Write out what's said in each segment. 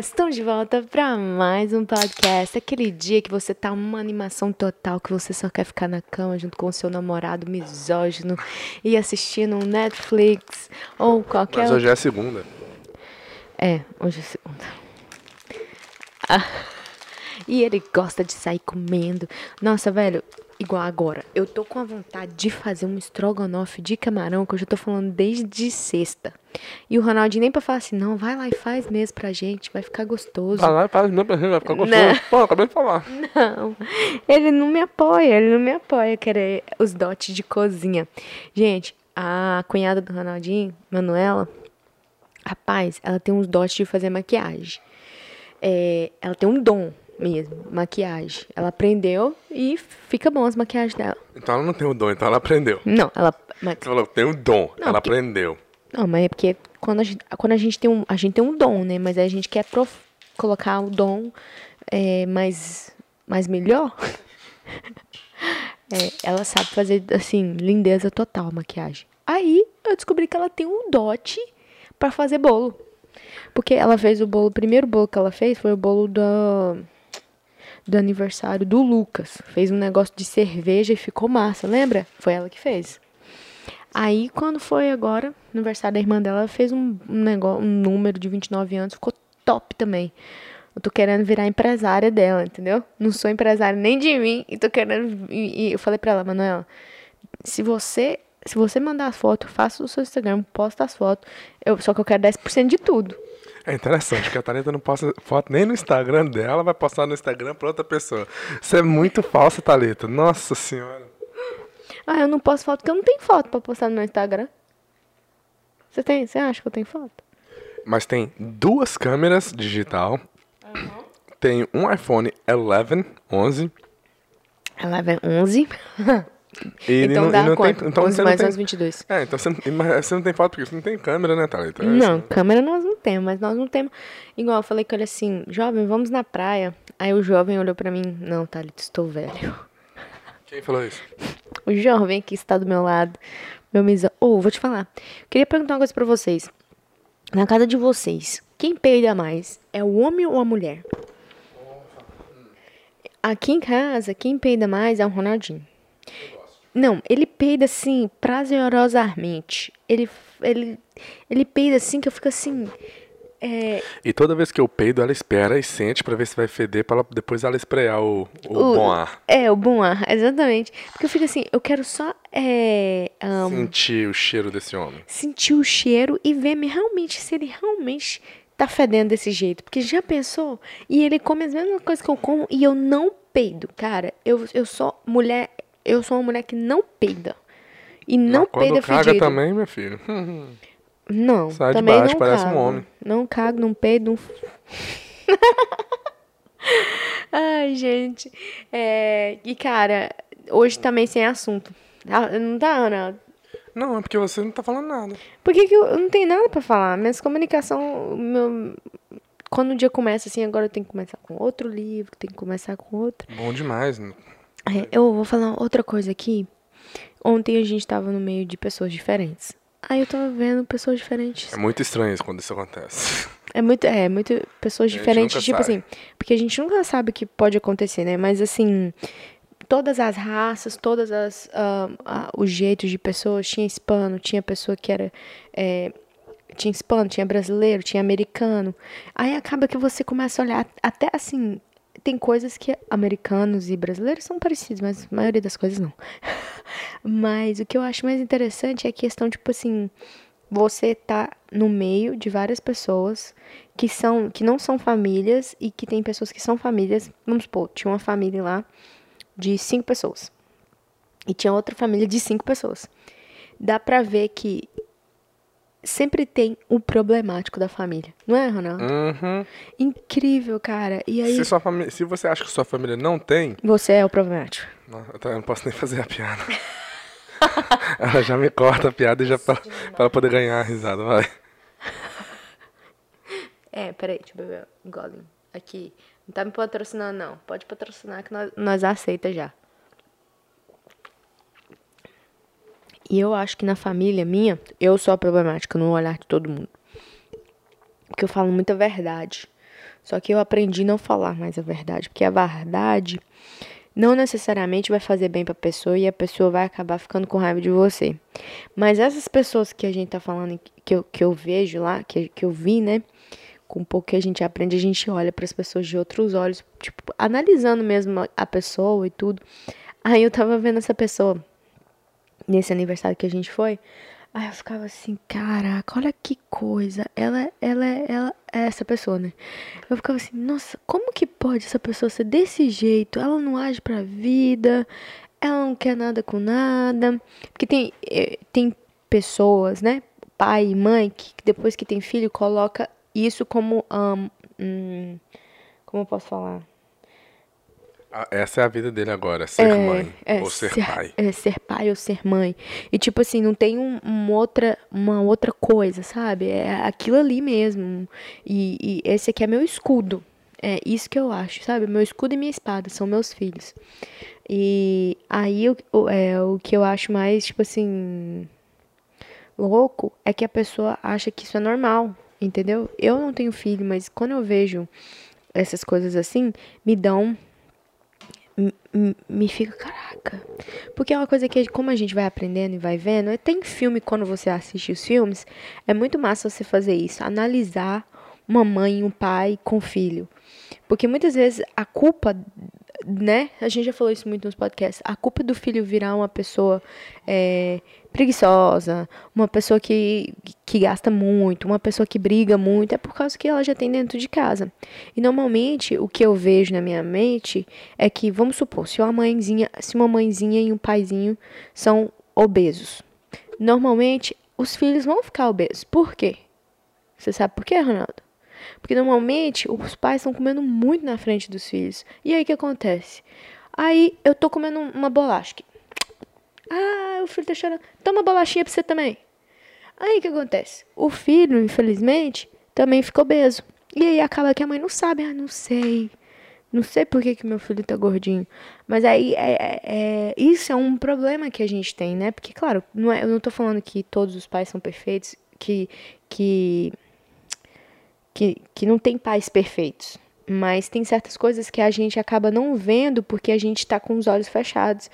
estamos de volta para mais um podcast. Aquele dia que você tá uma animação total, que você só quer ficar na cama junto com o seu namorado misógino e assistindo um Netflix ou qualquer Mas hoje é segunda. É, hoje é segunda. Ah, e ele gosta de sair comendo. Nossa, velho, igual agora. Eu tô com a vontade de fazer um estrogonofe de camarão, que eu já tô falando desde sexta. E o Ronaldinho nem pra falar assim, não, vai lá e faz mesmo pra gente, vai ficar gostoso. Vai lá e faz mesmo pra gente, vai ficar gostoso. Não. Pô, acabei de falar. Não, ele não me apoia, ele não me apoia querer os dotes de cozinha. Gente, a cunhada do Ronaldinho, Manuela, rapaz, ela tem uns dotes de fazer maquiagem. É, ela tem um dom mesmo, maquiagem. Ela aprendeu e fica bom as maquiagens dela. Então ela não tem o dom, então ela aprendeu. Não, ela. Mas, falou, tem o dom, Não, ela porque- aprendeu. não, mas é porque quando a gente, quando a gente tem um. A gente tem um dom, né? Mas a gente quer prof- colocar o dom é, mais, mais melhor. É, ela sabe fazer, assim, lindeza total a maquiagem. Aí eu descobri que ela tem um dote pra fazer bolo. Porque ela fez o bolo, o primeiro bolo que ela fez foi o bolo do, do aniversário do Lucas. Fez um negócio de cerveja e ficou massa, lembra? Foi ela que fez. Aí, quando foi agora, aniversário da irmã dela, ela fez um, negócio, um número de 29 anos, ficou top também. Eu tô querendo virar empresária dela, entendeu? Não sou empresária nem de mim, e tô querendo. E eu falei pra ela, Manuela, se você. Se você mandar as fotos, faça o seu Instagram, posta as fotos. Eu, só que eu quero 10% de tudo. É interessante que a Thalita não posta foto nem no Instagram dela, vai postar no Instagram pra outra pessoa. Isso é muito falso, Thalita. Nossa senhora. Ah, eu não posto foto porque eu não tenho foto pra postar no meu Instagram. Você tem? Você acha que eu tenho foto? Mas tem duas câmeras digital. Tem um iPhone 11, 11. Ela vai 11. E então não, dá e não quanto? tem, então 11 você mais não 11, tem, 22. É, então você você não tem foto porque você não tem câmera, né, Thalita? É Não, isso. câmera nós não temos, mas nós não temos. Igual eu falei com ele assim, jovem, vamos na praia. Aí o jovem olhou pra mim, não, Thalita, estou velho. Quem falou isso? O jovem que está do meu lado, meu misa. Ô, vou te falar. Queria perguntar uma coisa pra vocês. Na casa de vocês, quem peida mais? É o homem ou a mulher? Aqui em casa, quem peida mais é o Ronaldinho. Não, ele peida assim, prazerosamente. Ele, ele, ele peida assim que eu fico assim. É, E toda vez que eu peido, ela espera e sente pra ver se vai feder, pra ela- depois ela esprear o, o, bom ar. É, o bom ar, exatamente. Porque eu fico assim, eu quero só é, ahn, Sentir o cheiro desse homem. sentir o cheiro e ver me- realmente se ele realmente tá fedendo desse jeito. Porque já pensou? E ele come as mesmas coisas que eu como e eu não peido. Cara, eu, eu sou mulher, eu sou uma mulher que não peida. E não Mas peida caga fedido. também, meu filho. Não, Sai de também baixo, não parece um cago. homem. Não cago, não peido, não... Ai, gente. É, E, cara, hoje também sem assunto. Ah, Não tá, Ana? Não, é porque você não tá falando nada. Por que, que eu, eu não tenho nada pra falar? Minhas comunicação, meu, quando o dia começa assim, agora eu tenho que começar com outro livro, tenho que começar com outro. Bom demais. né? É, eu vou falar outra coisa aqui. Ontem a gente tava no meio de pessoas diferentes. Aí eu tava vendo pessoas diferentes. É muito estranho isso quando isso acontece. É muito, é, muito pessoas diferentes, tipo sabe. assim, porque a gente nunca sabe o que pode acontecer, né? Mas assim, todas as raças, todas as ah, ah, os jeitos de pessoas, tinha hispano, tinha pessoa que era é, tinha hispano, tinha brasileiro, tinha americano. Aí acaba que você começa a olhar até assim, tem coisas que americanos e brasileiros são parecidos, mas a maioria das coisas não. mas o que eu acho mais interessante é a questão tipo assim, você tá no meio de várias pessoas que são que não são famílias e que tem pessoas que são famílias. Vamos supor, tinha uma família lá de cinco pessoas e tinha outra família de cinco pessoas. Dá pra ver que sempre tem um problemático da família, não é, Ronaldo? Uhum. Incrível, cara. E aí Se, sua família, se você acha que sua família não tem, você é o problemático. não, eu eu não posso nem fazer a piada. ela já me corta a piada e já pra, pra ela poder ganhar a risada, vai. É, peraí, deixa eu beber um golinho. Aqui. Não tá me patrocinando, não. Pode patrocinar que nós, nós aceita já. E eu acho que na família minha, eu sou a problemática no olhar de todo mundo. Porque eu falo muita verdade. Só que eu aprendi não falar mais a verdade, porque a verdade não necessariamente vai fazer bem para a pessoa e a pessoa vai acabar ficando com raiva de você. Mas essas pessoas que a gente tá falando, que eu, que eu vejo lá, que, que eu vi, né? Com pouco que a gente aprende, a gente olha para as pessoas de outros olhos, tipo, analisando mesmo a pessoa e tudo. Aí eu tava vendo essa pessoa nesse aniversário que a gente foi. Aí eu ficava assim, caraca, olha que coisa. Ela, ela, ela é essa pessoa, né? Eu ficava assim, nossa, como que pode essa pessoa ser desse jeito? Ela não age pra vida, ela não quer nada com nada. Porque tem, eh, tem pessoas, né? Pai e mãe, que depois que tem filho, coloca isso como. Um, como eu posso falar? Essa é a vida dele agora, ser é, mãe é, ou ser, ser, pai. É, ser pai ou ser mãe. E tipo assim, não tem um, um outra, uma outra coisa, sabe? É aquilo ali mesmo. E, e, esse aqui é meu escudo. É isso que eu acho, sabe? Meu escudo e minha espada são meus filhos. E aí o, é, o que eu acho mais, tipo assim, louco é que a pessoa acha que isso é normal, entendeu? Eu não tenho filho, mas quando eu vejo essas coisas assim, me dão me fica, caraca. Porque é uma coisa que, como a gente vai aprendendo e vai vendo, tem filme, quando você assiste os filmes, é muito massa você fazer isso, analisar uma mãe um pai com filho. Porque muitas vezes a culpa né? A gente já falou isso muito nos podcasts. A culpa do filho virar uma pessoa é, preguiçosa, uma pessoa que, que gasta muito, uma pessoa que briga muito, é por causa que ela já tem dentro de casa. E normalmente o que eu vejo na minha mente é que, vamos supor, se uma mãezinha, se uma mãezinha e um paizinho são obesos. Normalmente os filhos vão ficar obesos. Por quê? Você sabe por quê, Ronaldo? Porque normalmente os pais estão comendo muito na frente dos filhos. E aí o que acontece? Aí eu tô comendo uma bolacha. Ah, o filho tá chorando. Toma bolachinha pra você também. Aí o que acontece? O filho, infelizmente, também ficou obeso. E aí acaba que a mãe não sabe. Ah, não sei. Não sei por que, que meu filho tá gordinho. Mas aí é, é, é, isso é um problema que a gente tem, né? Porque, claro, não é, eu não tô falando que todos os pais são perfeitos, que, que que, que não tem pais perfeitos. Mas tem certas coisas que a gente acaba não vendo porque a gente está com os olhos fechados.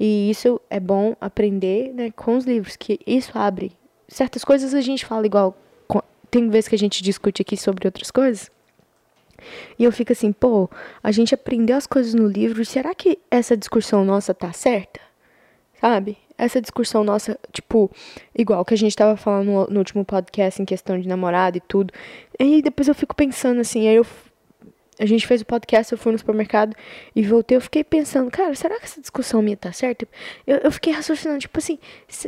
E isso é bom aprender né, com os livros, que isso abre. Certas coisas a gente fala igual. Tem vezes que a gente discute aqui sobre outras coisas. E eu fico assim, pô, a gente aprendeu as coisas no livro, será que essa discussão nossa tá certa? Sabe? essa discussão nossa, tipo, igual que a gente tava falando no, último podcast em questão de namorado e tudo. E depois eu fico pensando assim, aí eu. A gente fez o podcast, eu fui no supermercado e voltei. Eu fiquei pensando, cara, será que essa discussão minha tá certa? Eu, eu fiquei raciocinando, tipo assim,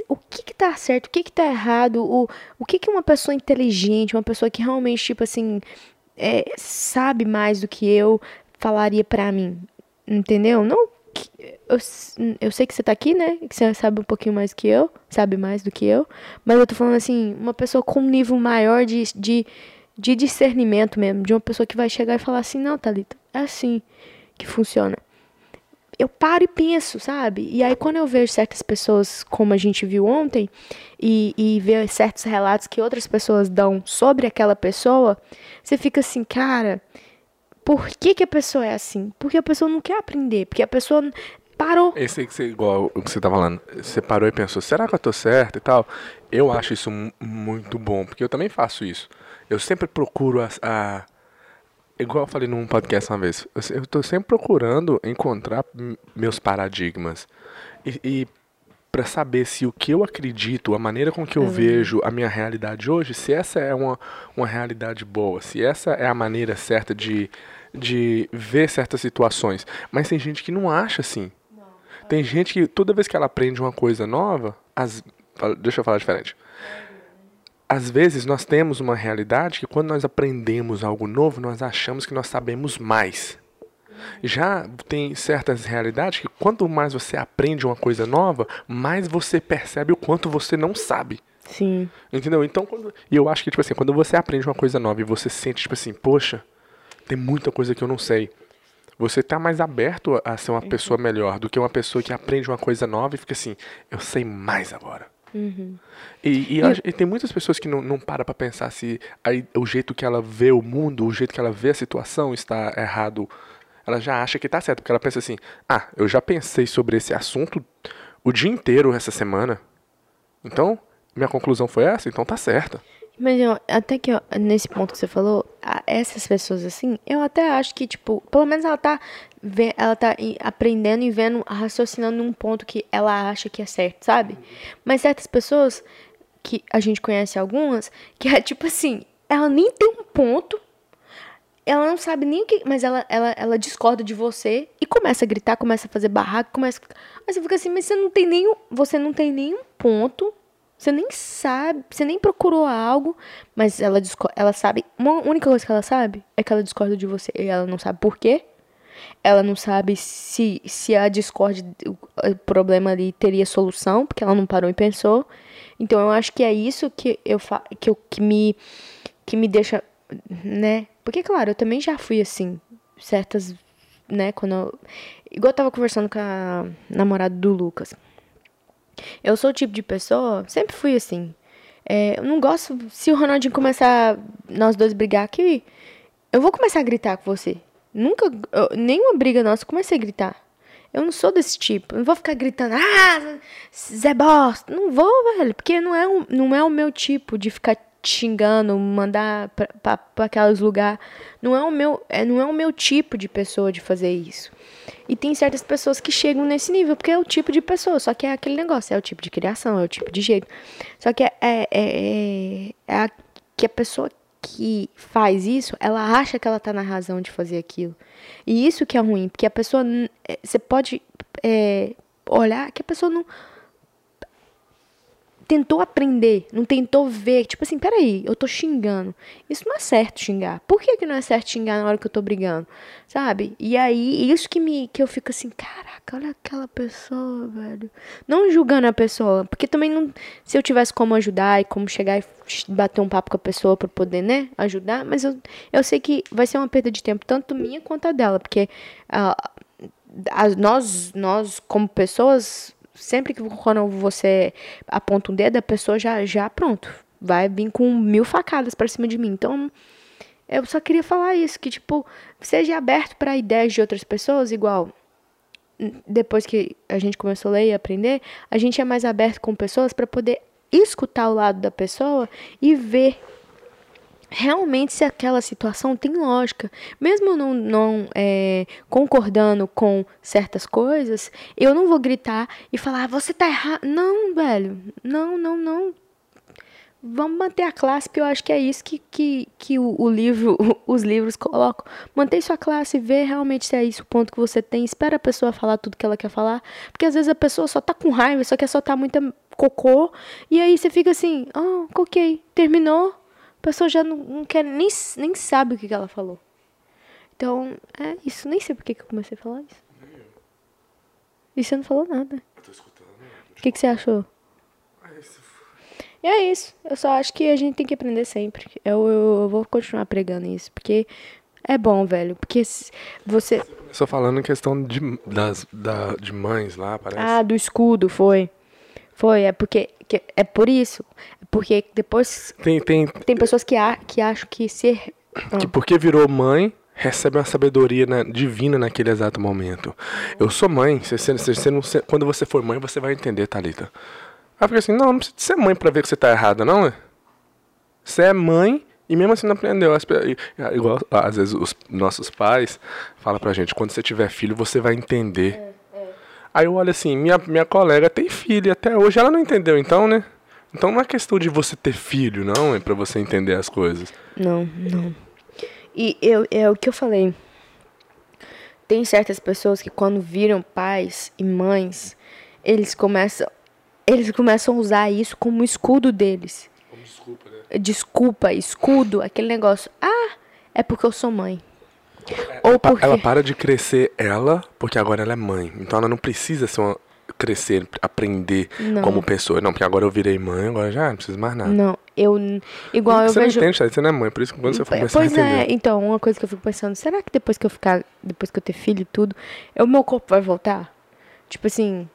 o que que tá certo, o que que tá errado, o, o que que uma pessoa inteligente, uma pessoa que realmente, tipo assim, é, sabe mais do que eu, falaria pra mim, entendeu? Não eu, eu sei que você tá aqui, né? Que você sabe um pouquinho mais que eu, sabe mais do que eu. Mas eu tô falando assim, uma pessoa com um nível maior de, de, de discernimento mesmo. De uma pessoa que vai chegar e falar assim, não, Thalita, é assim que funciona. Eu paro e penso, sabe? E aí quando eu vejo certas pessoas, como a gente viu ontem, e, e ver certos relatos que outras pessoas dão sobre aquela pessoa, você fica assim, cara, por que, que a pessoa é assim? Porque a pessoa não quer aprender, porque a pessoa parou. Esse que você, igual o que você tá falando, você parou e pensou, será que eu tô certo e tal? Eu acho isso muito bom, porque eu também faço isso. Eu sempre procuro a, a igual eu falei num podcast uma vez, eu estou sempre procurando encontrar meus paradigmas. E, e para saber se o que eu acredito, a maneira com que eu uhum. vejo a minha realidade hoje, se essa é uma, uma realidade boa, se essa é a maneira certa de, de ver certas situações. Mas tem gente que não acha assim. Não. Tem gente que toda vez que ela aprende uma coisa nova, as, deixa eu falar diferente. Às vezes nós temos uma realidade que quando nós aprendemos algo novo, nós achamos que nós sabemos mais. Já tem certas realidades que quanto mais você aprende uma coisa nova, mais você percebe o quanto você não sabe. Sim. Entendeu? Então, quando, e eu acho que, tipo assim, quando você aprende uma coisa nova e você sente, tipo assim, poxa, tem muita coisa que eu não sei. Você tá mais aberto a ser uma pessoa melhor do que uma pessoa que aprende uma coisa nova e fica assim, eu sei mais agora. Uhum. E, e, e, tem muitas pessoas que não, não param pra pensar se aí, o jeito que ela vê o mundo, o jeito que ela vê a situação está errado. Ela já acha que tá certo, porque ela pensa assim: ah, eu já pensei sobre esse assunto o dia inteiro essa semana. Então, minha conclusão foi essa, então tá certa. Mas até que nesse ponto que você falou, essas pessoas assim, eu até acho que, tipo, pelo menos ela tá, ela tá aprendendo e vendo, raciocinando num ponto que ela acha que é certo, sabe? Mas certas pessoas, que a gente conhece algumas, que é tipo assim, ela nem tem um ponto, ela não sabe nem o que. Mas ela, ela, ela discorda de você e começa a gritar, começa a fazer barraco, começa. Aí você fica assim, mas você não tem nenhum. Você não tem nenhum ponto você nem sabe, você nem procurou algo, mas ela, ela sabe. Uma única coisa que ela sabe é que ela discorda de você. E ela não sabe por quê. Ela não sabe se, se a discórdia, o problema ali teria solução, porque ela não parou e pensou. Então eu acho que é isso que eu que, eu, que me que me deixa, né? Porque claro, eu também já fui assim, certas, né, quando eu, igual eu tava conversando com a namorada do Lucas. Eu sou o tipo de pessoa, sempre fui assim. É, eu não gosto. Se o Ronaldinho começar nós dois brigar aqui, eu vou começar a gritar com você. Nunca. Eu, nenhuma briga nossa, eu comecei a gritar. Eu não sou desse tipo. Eu não vou ficar gritando, ah, Zé Bosta. Não vou, velho. Porque não é, um, não é o meu tipo de ficar xingando, mandar para aqueles lugares. Não é o meu, é, não é o meu tipo de pessoa de fazer isso. E tem certas pessoas que chegam nesse nível, porque é o tipo de pessoa, só que é aquele negócio, é o tipo de criação, é o tipo de jeito. Só que é, é, é, é a, que a pessoa que faz isso, ela acha que ela tá na razão de fazer aquilo. E isso que é ruim, porque a pessoa, é, você pode é, olhar que a pessoa não tentou aprender, não tentou ver, tipo assim, peraí, eu tô xingando. Isso não é certo xingar. Por que, que não é certo xingar na hora que eu tô brigando? Sabe? E aí, isso que me que eu fico assim, caraca, olha aquela pessoa, velho. Não julgando a pessoa, porque também não, se eu tivesse como ajudar e como chegar e bater um papo com a pessoa para poder, né, ajudar, mas eu, eu sei que vai ser uma perda de tempo tanto minha quanto a dela, porque uh, as, nós nós como pessoas sempre que quando você aponta um dedo, a pessoa já, já pronto, vai vir com mil facadas para cima de mim. Então, eu só queria falar isso, que tipo, seja aberto para ideias de outras pessoas, igual depois que a gente começou a ler e aprender, a gente é mais aberto com pessoas para poder escutar o lado da pessoa e ver realmente se aquela situação tem lógica. Mesmo não, não é, concordando com certas coisas, eu não vou gritar e falar, ah, você tá errado. Não, velho. Não, não, não. Vamos manter a classe, porque eu acho que é isso que, que, que o, o livro, os livros colocam. Mantém sua classe, vê realmente se é isso o ponto que você tem. Espera a pessoa falar tudo que ela quer falar. Porque às vezes a pessoa só tá com raiva, só quer soltar muita cocô. E aí você fica assim, oh, ok, terminou a pessoa já não, não quer, nem, nem sabe o que, que ela falou. Então, é isso. Nem sei por que, que eu comecei a falar isso. E você não falou nada. Eu tô escutando. O que, que você achou? E é isso. Eu só acho que a gente tem que aprender sempre. Eu, eu, eu vou continuar pregando isso. Porque é bom, velho. Porque você. Você falando em questão de, das, da, de mães lá, parece. Ah, do escudo, foi. Foi, é porque. é por isso. Porque depois. Tem, tem, tem pessoas que, a, que acham que ser. Que porque virou mãe, recebe uma sabedoria na, divina naquele exato momento. Eu sou mãe. Você, você, você não, quando você for mãe, você vai entender, Thalita. Aí fica assim: não, não precisa ser mãe pra ver que você tá errada, não, é? Você é mãe e mesmo assim não aprendeu. Igual, às vezes, os nossos pais falam pra gente: quando você tiver filho, você vai entender. Aí eu olho assim: minha, minha colega tem filho e até hoje ela não entendeu, então, né? Então não é questão de você ter filho, não, é para você entender as coisas. Não, não. E eu, é o que eu falei. Tem certas pessoas que quando viram pais e mães, eles começam eles começam a usar isso como escudo deles. Como desculpa, né? Desculpa, escudo, aquele negócio. Ah, é porque eu sou mãe. Ou porque... Ela para de crescer ela, porque agora ela é mãe. Então ela não precisa ser uma crescer, aprender não. como pessoa. Não, porque agora eu virei mãe, agora já não preciso mais nada. Não, eu. Igual você eu vejo. Não entende, você não é mãe, por isso que quando você for começar Pois é, então, uma coisa que eu fico pensando, será que depois que eu ficar. Depois que eu ter filho e tudo, o meu corpo vai voltar? Tipo assim.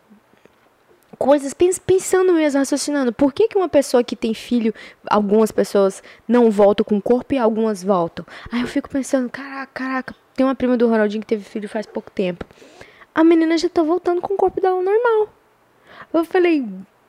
Coisas pens- pensando mesmo, raciocinando. Por que, que uma pessoa que tem filho, algumas pessoas não voltam com o corpo e algumas voltam? Aí eu fico pensando, caraca, caraca, tem uma prima do Ronaldinho que teve filho faz pouco tempo. A menina já tá voltando com o corpo dela normal. Eu falei,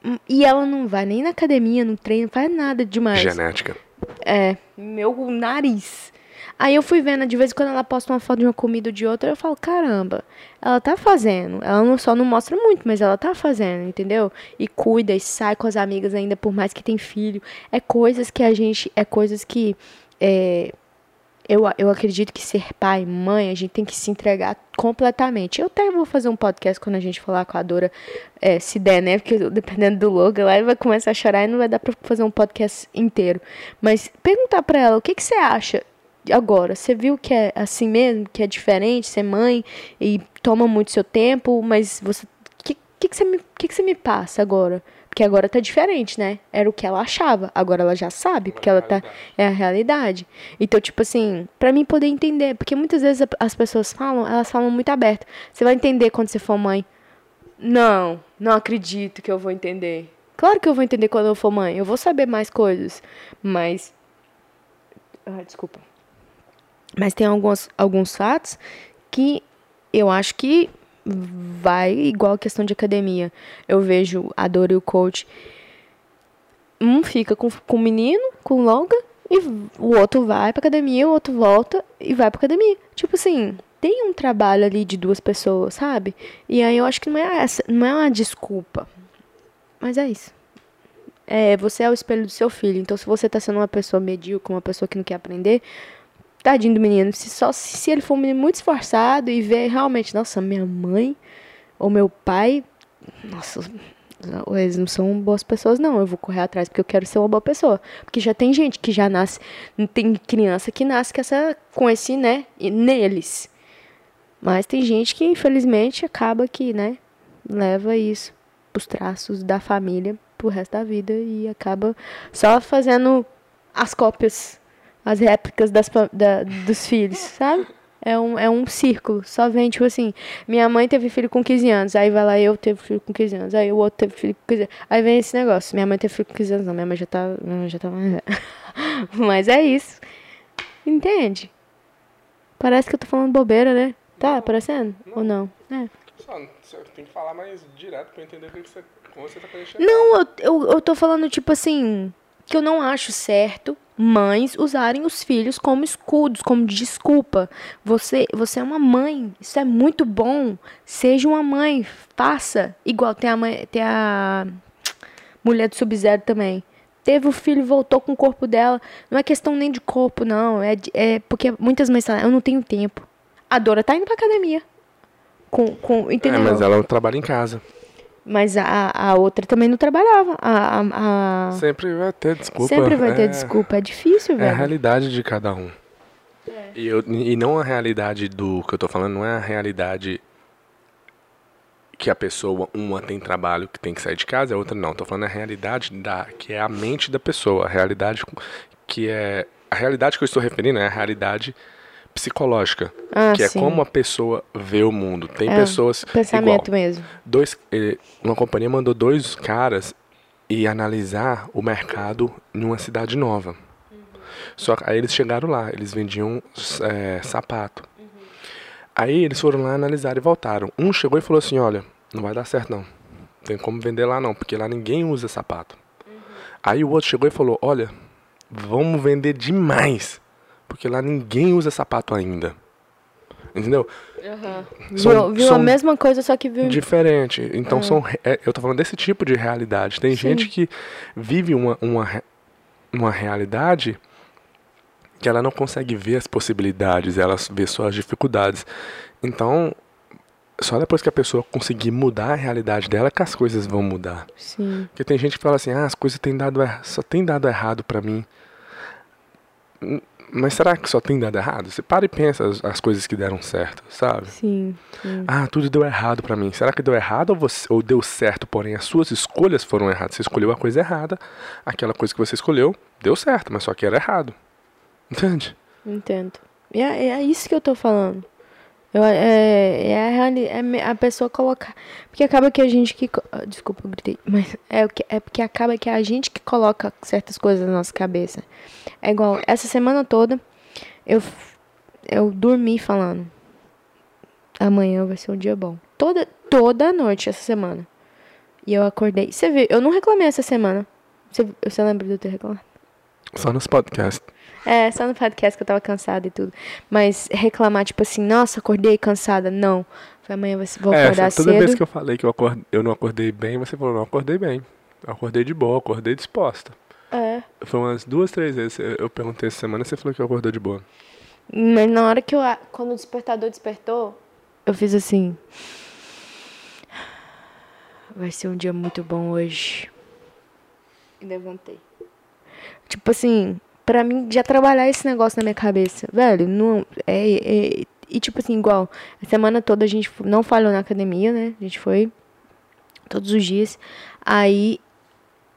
"Hum", e ela não vai nem na academia, não treina, não faz nada demais. Genética. É, meu nariz. Aí eu fui vendo, de vez em quando ela posta uma foto de uma comida ou de outra, eu falo, caramba, ela tá fazendo. Ela não, só não mostra muito, mas ela tá fazendo, entendeu? E cuida, e sai com as amigas ainda, por mais que tem filho. É coisas que a gente. É coisas que. É, eu, eu acredito que ser pai, mãe, a gente tem que se entregar completamente. Eu até vou fazer um podcast quando a gente falar com a Dora, é, se der, né? Porque dependendo do logo, ele vai começar a chorar e não vai dar pra fazer um podcast inteiro. Mas perguntar pra ela, o que, que você acha agora? Você viu que é assim mesmo, que é diferente ser mãe e toma muito seu tempo, mas você. O que, que, que, você me, que, que você me passa agora? Porque agora tá diferente, né? Era o que ela achava. Agora ela já sabe, porque ela tá. É a realidade. Então, tipo assim, pra mim poder entender. Porque muitas vezes as pessoas falam, elas falam muito aberto. Você vai entender quando você for mãe. Não, não acredito que eu vou entender. Claro que eu vou entender quando eu for mãe. Eu vou saber mais coisas. Mas. Ah, desculpa. Mas tem alguns, alguns fatos que eu acho que vai igual a questão de academia. Eu vejo a Dora e o coach. Um fica com, com o menino, com longa, e o outro vai pra academia, o outro volta e vai pra academia. Tipo assim, tem um trabalho ali de duas pessoas, sabe? E aí eu acho que não é essa, não é uma desculpa. Mas é isso. É, você é o espelho do seu filho. Então, se você tá sendo uma pessoa medíocre, uma pessoa que não quer aprender, tadinho do menino. Se, só, se, ele for um menino muito esforçado e ver realmente, nossa, minha mãe ou meu pai, nossa, eles não são boas pessoas, não. Eu vou correr atrás porque eu quero ser uma boa pessoa. Porque já tem gente que já nasce, tem criança que nasce com, essa, com esse, né, neles. Mas tem gente que, infelizmente, acaba que, né, leva isso pros traços da família pro resto da vida e acaba só fazendo as cópias, as réplicas das, da, dos filhos, sabe? É um, é um círculo, só vem, tipo assim, minha mãe teve filho com 15 anos, aí vai lá eu teve filho com 15 anos, aí o outro teve filho com 15 anos, aí vem esse negócio, minha mãe teve filho com 15 anos, não, minha mãe já tá, minha mãe já tá mais velha. Mas é isso, entende? Parece que eu tô falando bobeira, né? Tá parecendo? Ou não? É. Só, tem que falar mais direto pra eu entender o que você, como você tá querendo. Não, eu, eu, eu tô falando, tipo assim, que eu não acho certo mães usarem os filhos como escudos, como desculpa. Você, você é uma mãe, isso é muito bom. Seja uma mãe, faça. Igual tem a, mãe, tem a mulher do Sub-Zero também. Teve o filho, voltou com o corpo dela. Não é questão nem de corpo, não. É, é porque muitas mães falam, eu não tenho tempo. A Dora tá indo pra academia. Com, com, É, entendeu? mas ela trabalha em casa. Mas a, a outra também não trabalhava. A, a, a- Sempre vai ter desculpa. Sempre vai ter é, desculpa. É difícil, É a velho. realidade de cada um. E, eu, e não a realidade do que eu tô falando, não é a realidade que a pessoa, uma tem trabalho que tem que sair de casa, a outra não. Tô falando a realidade da que é a mente da pessoa, a realidade que é a realidade que eu estou referindo é a realidade psicológica, Ah, que é sim. como a pessoa vê o mundo. Tem É, pessoas Pensamento igual, mesmo. dois, eh, uma companhia mandou dois caras ir analisar o mercado em uma cidade nova. Só que aí eles chegaram lá, eles vendiam eh, sapato. Aí eles foram lá analisar e voltaram. Um chegou e falou assim: Olha, não vai dar certo não. Tem como vender lá não, porque lá ninguém usa sapato. Aí o outro chegou e falou: Olha, vamos vender demais, porque lá ninguém usa sapato ainda. Entendeu? São- viu viu a são mesma coisa, só que viu. Diferente. Então são. re- é, eu tô falando desse tipo de realidade. Tem gente que vive uma, uma, uma realidade que ela não consegue ver as possibilidades, ela vê só as dificuldades. Então, só depois que a pessoa conseguir mudar a realidade dela que as coisas vão mudar. Sim. Porque tem gente que fala assim, ah, as coisas têm dado erra- só tem dado errado pra mim. Mas será que só tem dado errado? Você para e pensa as, as coisas que deram certo, sabe? Sim. sim. Ah, tudo deu errado pra mim. Será que deu errado ou, você, ou deu certo, porém as suas escolhas foram erradas? Você escolheu a coisa errada, aquela coisa que você escolheu deu certo, mas só que era errado. Entende? Entendo. E é, é isso que eu tô falando. Eu, é, é, é a pessoa colocar. Porque acaba que a gente que. ah, Desculpa, eu gritei. Mas é, é porque acaba que a gente que coloca certas coisas na nossa cabeça. É igual, essa semana toda eu, eu dormi falando. Amanhã vai ser um dia bom. Toda, toda noite essa semana. E eu acordei. Você viu, eu não reclamei essa semana. Você, você lembra de eu ter reclamado? Só nos podcasts. É, só no podcast que eu tava cansada e tudo. Mas reclamar, tipo assim, nossa, acordei cansada. Não. Foi amanhã vai- vou É, acordar toda cedo. vez que eu falei que eu, acordei, eu não acordei bem, você falou, não acordei bem. Eu acordei de boa, acordei disposta. É. Foi umas duas, três vezes. Eu eu perguntei essa semana você falou que acordou de boa. Mas na hora que eu. Quando o despertador despertou, eu fiz assim. Vai ser um dia muito bom hoje. E levantei. Tipo assim, pra mim já trabalhar esse negócio na minha cabeça, velho, não. É, é- e tipo assim, igual, a semana toda a gente não falhou na academia, né? A gente foi todos os dias. Aí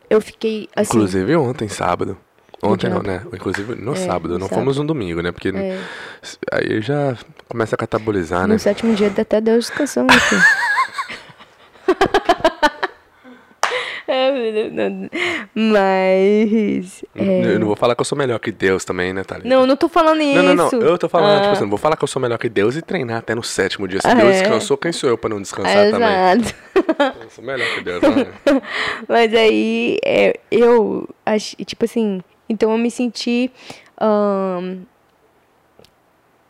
eu fiquei assim. Inclusive ontem, sábado. Ontem não, né? Inclusive no É, sábado. no Não sábado. fomos no domingo, né? Porque é, aí já começa a catabolizar, né? no sétimo dia até Deus descansou, meu filho. É, menino, não- Mas. é, Eu não vou falar que eu sou melhor que Deus também, né, Thalita? Não, não tô falando isso. Não, não, não. Eu tô falando, Ah, tipo assim, não vou falar que eu sou melhor que Deus e treinar até no sétimo dia. Se Ah, Deus é. descansou, quem sou eu pra não descansar também? Exato. Eu sou melhor que Deus, né? Mas aí, é, eu, tipo assim, então eu me senti, ahn,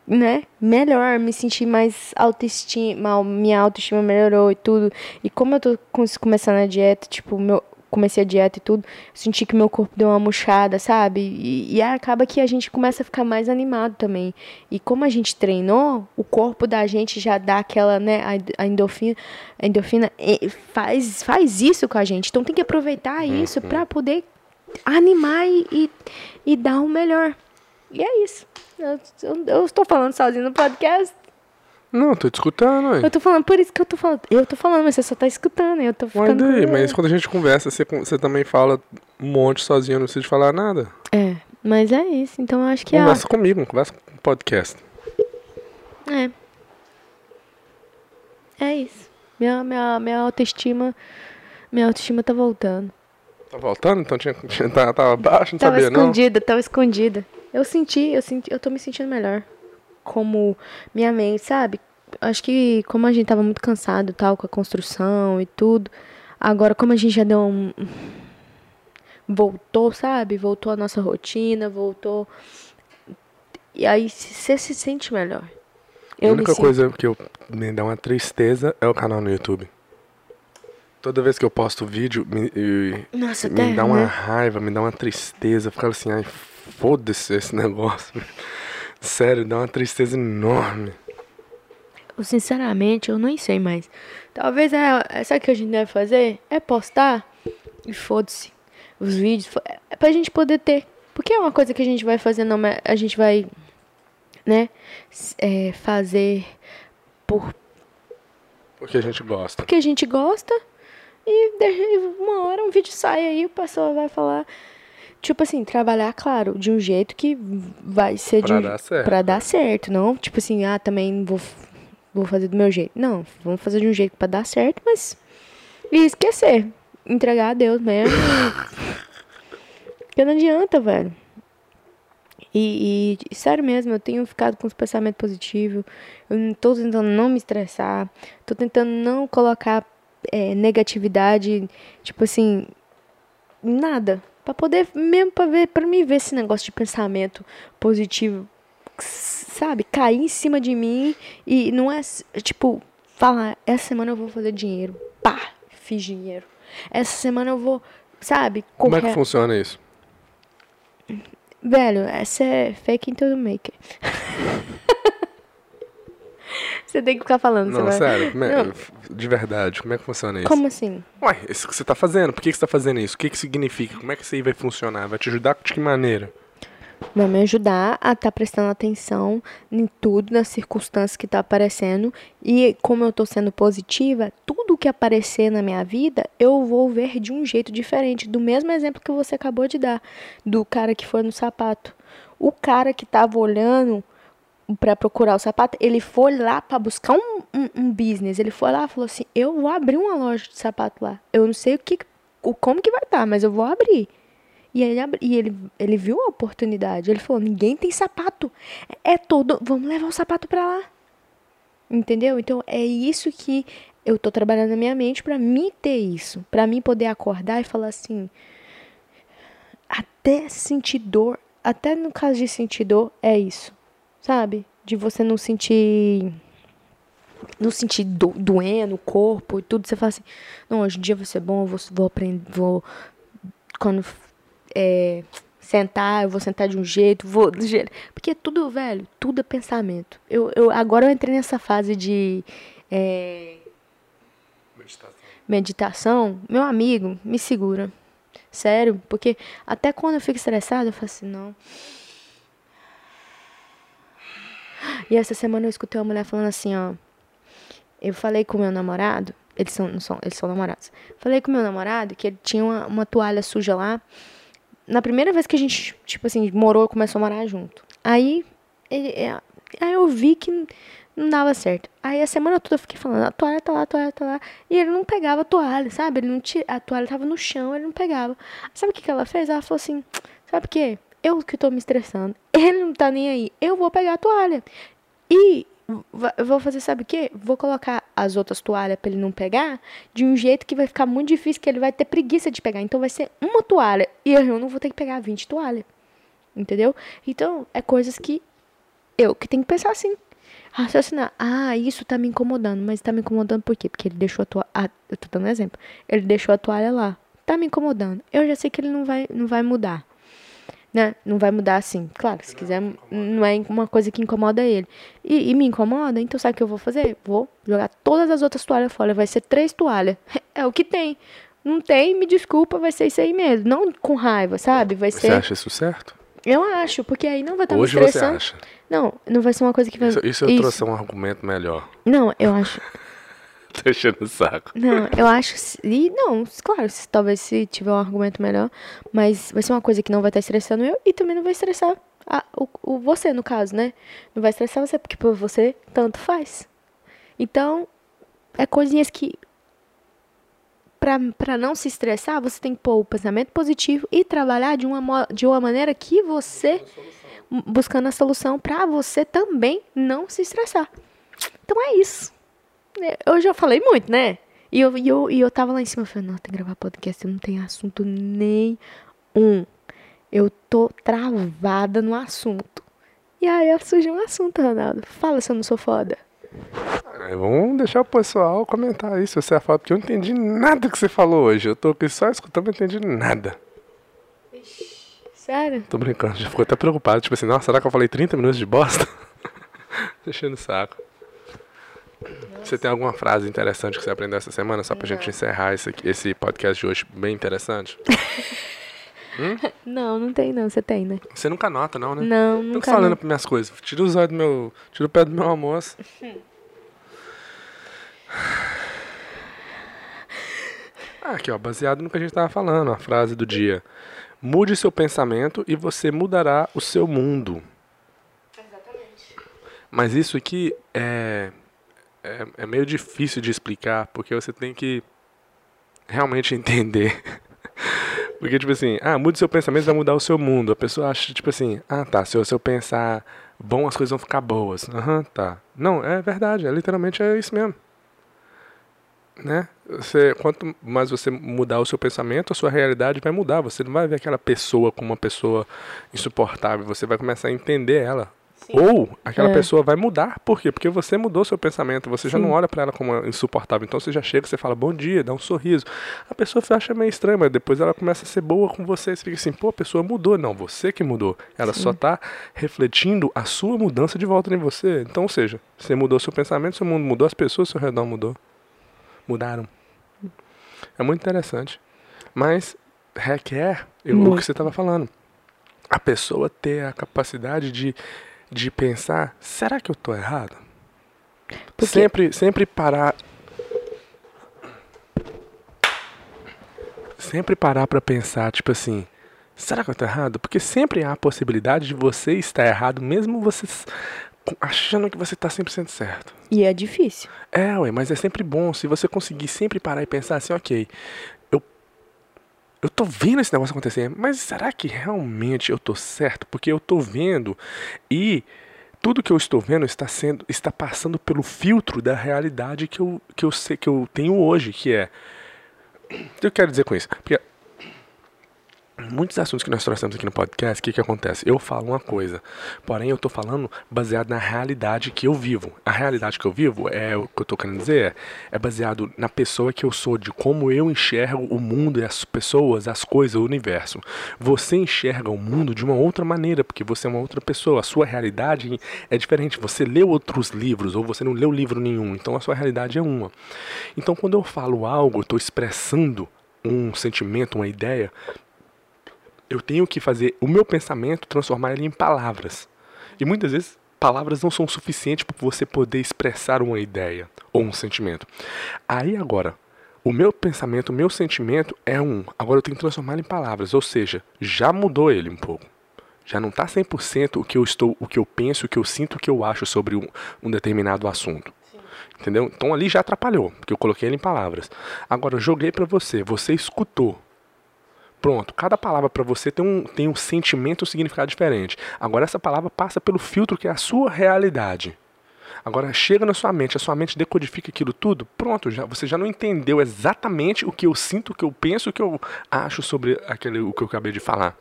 né, melhor, me senti mais autoestima, minha autoestima melhorou e tudo. E como eu tô com- começando a dieta, tipo, meu, comecei a dieta e tudo, senti que meu corpo deu uma murchada, sabe? E, e acaba que a gente começa a ficar mais animado também. E como a gente treinou, o corpo da gente já dá aquela, né, a- endorfina, a endorfina faz, faz isso com a gente. Então tem que aproveitar isso pra poder animar e, e, e dar o melhor. E é isso. Eu, eu, eu estou falando sozinho no podcast. Não, tô te escutando, ué. Eu tô falando, por isso que eu tô falando. Eu tô falando, mas você só tá escutando. Eu tô daí, com- mas quando a gente conversa, você, você também fala um monte sozinho, não precisa de falar nada. É, mas é isso. Então eu acho que é. Conversa comigo, conversa com o podcast. É. É isso. Minha, minha, minha autoestima. Minha autoestima tá voltando. Tá voltando? Então tinha, tinha, tava, tava baixo, não Tava sabia não? escondida, tava escondida. Eu senti, eu senti, eu tô me sentindo melhor. Como minha mente, sabe? Acho que como a gente tava muito cansado tal com a construção e tudo, agora como a gente já deu um voltou, sabe? Voltou a nossa rotina, voltou e aí você se sente melhor. A Eu me única sinto- coisa que eu, me dá uma tristeza é o canal no YouTube. Toda vez que eu posto vídeo, me, Nossa, me até, dá uma né? raiva, me dá uma tristeza. Fico assim, ai, foda-se esse negócio. Sério, dá uma tristeza enorme. Eu, sinceramente, eu nem sei mais. Talvez é, é sabe o que a gente deve fazer? É postar e foda-se. Os vídeos. fo- É pra gente poder ter. Porque é uma coisa que a gente vai fazer, não, a gente vai, né, é, fazer por, Porque a gente gosta. porque a gente gosta. E uma hora um vídeo sai aí, o pessoal vai falar. Tipo assim, trabalhar, claro, de um jeito que vai ser Pra de dar certo, Pra dar certo, não tipo assim, ah, também vou, vou fazer do meu jeito. Não, vamos fazer de um jeito pra dar certo, mas. E esquecer. Entregar a Deus mesmo. Porque não adianta, velho. E, e, sério mesmo, eu tenho ficado com os pensamentos positivos. Eu tô tentando não me estressar. Tô tentando não colocar é, negatividade, tipo assim, nada. Pra poder, mesmo pra ver, pra mim ver esse negócio de pensamento positivo, sabe, cair em cima de mim e não é, tipo, falar, essa semana eu vou fazer dinheiro. Pá, fiz dinheiro. Essa semana eu vou, sabe, Como é correr. que funciona isso? Velho, essa é fake into the maker. você tem que ficar falando, Não, você vai... sério, como é- Não. de verdade, como é que funciona isso? Como assim? Ué, isso que você tá fazendo, por que, que você tá fazendo isso? O que, que significa? Como é que isso aí vai funcionar? Vai te ajudar de que maneira? Vai me ajudar a estar prestando atenção em tudo, nas circunstâncias que tá aparecendo. E como eu tô sendo positiva, tudo que aparecer na minha vida, eu vou ver de um jeito diferente. Do mesmo exemplo que você acabou de dar, do cara que foi no sapato. O cara que tava olhando pra procurar o sapato, ele foi lá pra buscar um, um, um business. Ele foi lá e falou assim: Eu vou abrir uma loja de sapato lá. Eu não sei o que, o, como que vai estar, mas eu vou abrir. E, ele, e ele, ele viu a oportunidade. Ele falou: Ninguém tem sapato. É todo. Vamos levar o sapato pra lá. Entendeu? Então é isso que eu tô trabalhando na minha mente pra mim ter isso, Pra mim poder acordar e falar assim, até sentir dor, até no caso de sentir dor é isso, sabe? De você não sentir não sentir do, doendo o corpo e tudo, você fala assim, não, hoje em dia vai ser bom, eu vou, vou aprender, vou quando é, sentar, eu vou sentar de um jeito, vou do jeito. Porque tudo, velho, tudo é pensamento. Eu, eu, agora eu entrei nessa fase de é, meditação. Meu amigo, me segura. Sério, porque até quando eu fico estressada, eu falo assim, não. E essa semana eu escutei uma mulher falando assim, ó. Eu falei com meu namorado, eles são, não são, eles são namorados. Falei com meu namorado que ele tinha uma, uma toalha suja lá. Na primeira vez que a gente, tipo assim, morou, começou a morar junto. Aí, ele, é, aí eu vi que não dava certo. Aí a semana toda eu fiquei falando, a toalha tá lá, a toalha tá lá. E ele não pegava a toalha, sabe? Ele não tira, a toalha tava no chão, ele não pegava. Sabe o que, que ela fez? Ela falou assim, sabe o quê? Eu que tô me estressando. Ele não tá nem aí. Eu vou pegar a toalha. E vou fazer, sabe o quê? Vou colocar as outras toalhas pra ele não pegar de um jeito que vai ficar muito difícil, que ele vai ter preguiça de pegar. Então vai ser uma toalha. E eu não vou ter que pegar 20 toalhas. Entendeu? Então, é coisas que eu que tenho que pensar assim. Raciocinar. Ah, isso tá me incomodando. Mas tá me incomodando por quê? Porque ele deixou a toalha. eu tô dando um exemplo. Ele deixou a toalha lá. Tá me incomodando. Eu já sei que ele não vai, não vai mudar. Né? Não vai mudar assim. Claro, se quiser, não é uma coisa que incomoda ele. E, e me incomoda, então sabe o que eu vou fazer? Vou jogar todas as outras toalhas fora. Vai ser três toalhas. É o que tem. Não tem, me desculpa, vai ser isso aí mesmo. Não com raiva, sabe? Vai Você ser. acha isso certo? Eu acho, porque aí não vai estar Hoje me você estressando. acha. Não, não vai ser uma coisa que vai. Isso, isso eu trouxe um argumento melhor. Não, eu acho. Tô enchendo o saco. Não, eu acho. E não, claro, se, talvez se tiver um argumento melhor. Mas vai ser uma coisa que não vai estar estressando eu e também não vai estressar a, o, o você, no caso, né? Não vai estressar você, porque por você tanto faz. Então, é coisinhas que. Pra, pra não se estressar, você tem que pôr o pensamento positivo e trabalhar de uma, de uma maneira que você. Buscando a solução pra você também não se estressar. Então é isso. Eu já falei muito, né? E eu, e eu, e eu tava lá em cima, eu falei, não, tem que gravar podcast, eu não tenho assunto nenhum. Eu tô travada no assunto. E aí surgiu um assunto, Ronaldo. Fala se eu não sou foda. Vamos deixar o pessoal comentar isso. Você é foda, porque eu não entendi nada que você falou hoje. Eu tô aqui só escutando, não entendi nada. Sério? Tô brincando, já ficou até preocupado. Tipo assim, nossa, será que eu falei 30 minutos de bosta? Deixando o saco. Você tem alguma frase interessante que você aprendeu essa semana? Só pra gente encerrar esse, esse podcast de hoje bem interessante. Não, não tem não. Você tem, né? Você nunca anota, não, né? Não, Fico nunca falando não. para minhas coisas. Tira os olhos do meu. Tira o pé do meu almoço. Ah, aqui, ó, baseado no que a gente tava falando, a frase do dia. Mude seu pensamento e você mudará o seu mundo. Exatamente. Mas isso aqui é, é, é meio difícil de explicar, porque você tem que realmente entender. Porque, tipo assim, ah, mude seu pensamento vai mudar o seu mundo. A pessoa acha, tipo assim, ah, tá, se eu, se eu pensar bom, as coisas vão ficar boas. Aham, tá. Não, é verdade, é literalmente é isso mesmo. Né? Você, quanto mais você mudar o seu pensamento, a sua realidade vai mudar. Você não vai ver aquela pessoa como uma pessoa insuportável. Você vai começar a entender ela. Ou aquela É. pessoa vai mudar. Por quê? Porque você mudou seu pensamento. Você já Sim. não olha pra ela como insuportável. Então você já chega, você fala bom dia, dá um sorriso. A pessoa acha meio estranho, mas depois ela começa a ser boa com você. Você fica assim, pô, a pessoa mudou. Não, você que mudou. Ela só tá refletindo a sua mudança de volta em você. Então, ou seja, você mudou seu pensamento, seu mundo mudou, as pessoas ao seu redor mudou. Mudaram. É muito interessante. Mas requer eu- o que você estava falando. A pessoa ter a capacidade de, de pensar, será que eu tô errado? Porque- Sempre, sempre parar. Sempre parar pra pensar, tipo assim, será que eu tô errado? Porque sempre há a possibilidade de você estar errado, mesmo você achando que você tá 100% certo. E é difícil. É, ué, mas é sempre bom se você conseguir sempre parar e pensar assim, ok, eu, tô vendo esse negócio acontecer, mas será que realmente eu tô certo? Porque eu tô vendo e tudo que eu estou vendo está sendo está passando pelo filtro da realidade que eu, que eu sei que eu tenho hoje, que é o que eu quero dizer com isso? Porque muitos assuntos que nós trouxemos aqui no podcast, o que, que acontece? Eu falo uma coisa, porém eu estou falando baseado na realidade que eu vivo. A realidade que eu vivo, é o que eu estou querendo dizer, é baseado na pessoa que eu sou, de como eu enxergo o mundo e as pessoas, as coisas, o universo. Você enxerga o mundo de uma outra maneira, porque você é uma outra pessoa. A sua realidade é diferente. Você leu outros livros ou você não leu livro nenhum, então a sua realidade é uma. Então quando eu falo algo, eu estou expressando um sentimento, uma ideia, eu tenho que fazer o meu pensamento transformar ele em palavras. E muitas vezes palavras não são suficientes para você poder expressar uma ideia ou um sentimento. Aí agora, o meu pensamento, o meu sentimento é um. Agora eu tenho que transformar em palavras, ou seja, já mudou ele um pouco. Já não está 100% o que eu estou, o que eu penso, o que eu sinto, o que eu acho sobre um, um determinado assunto. Sim. Entendeu? Então ali já atrapalhou, porque eu coloquei ele em palavras. Agora joguei para você, você escutou. Pronto, cada palavra para você tem um, tem um sentimento, um significado diferente. Agora essa palavra passa pelo filtro que é a sua realidade. Agora chega na sua mente, a sua mente decodifica aquilo tudo, pronto, já, você já não entendeu exatamente o que eu sinto, o que eu penso, o que eu acho sobre aquele, o que eu acabei de falar.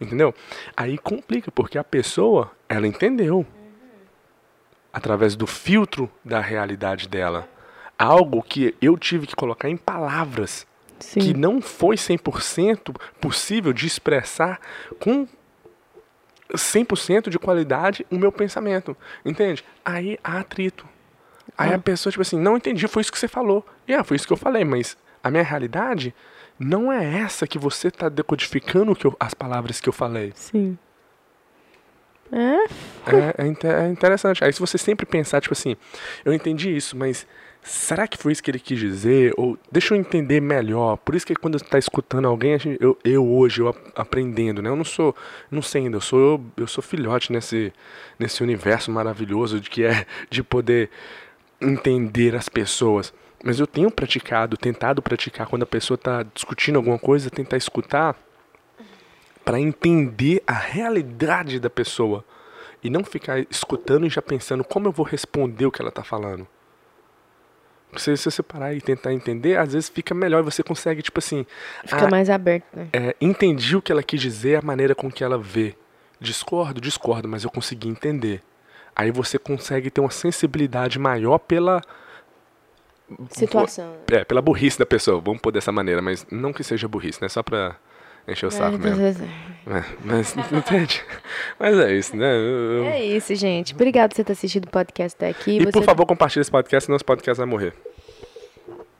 Entendeu? Aí complica, porque a pessoa, ela entendeu. Através do filtro da realidade dela. Algo que eu tive que colocar em palavras Sim. que não foi 100% possível de expressar com 100% de qualidade o meu pensamento. Entende? Aí há atrito. Aí ah. a pessoa, tipo assim, não entendi, foi isso que você falou. E ah, foi isso que eu falei, mas a minha realidade não é essa que você está decodificando que eu, as palavras que eu falei. Sim. É? É, é, é interessante. Aí se você sempre pensar, tipo assim, eu entendi isso, mas será que foi isso que ele quis dizer? Ou deixa eu entender melhor. Por isso que quando está escutando alguém, eu, eu hoje, eu aprendendo, né? Eu não sou, não sei ainda, eu sou, eu, eu sou filhote nesse, nesse universo maravilhoso de que é de poder entender as pessoas. Mas eu tenho praticado, tentado praticar quando a pessoa está discutindo alguma coisa, tentar escutar para entender a realidade da pessoa e não ficar escutando e já pensando como eu vou responder o que ela está falando. Se você parar e tentar entender, às vezes fica melhor e você consegue, tipo assim. Fica a, mais aberto, né? É, entendi o que ela quis dizer, a maneira com que ela vê. Discordo, discordo, mas eu consegui entender. Aí você consegue ter uma sensibilidade maior pela. Situação. É, pela burrice da pessoa, vamos pôr dessa maneira, mas não que seja burrice, né? Só pra encher o saco mesmo. É, mas, entende? Mas é isso, né? Eu, eu... É isso, gente. Obrigado por você ter assistido o podcast até aqui. E você... por favor, compartilhe esse podcast, senão esse podcast vai morrer.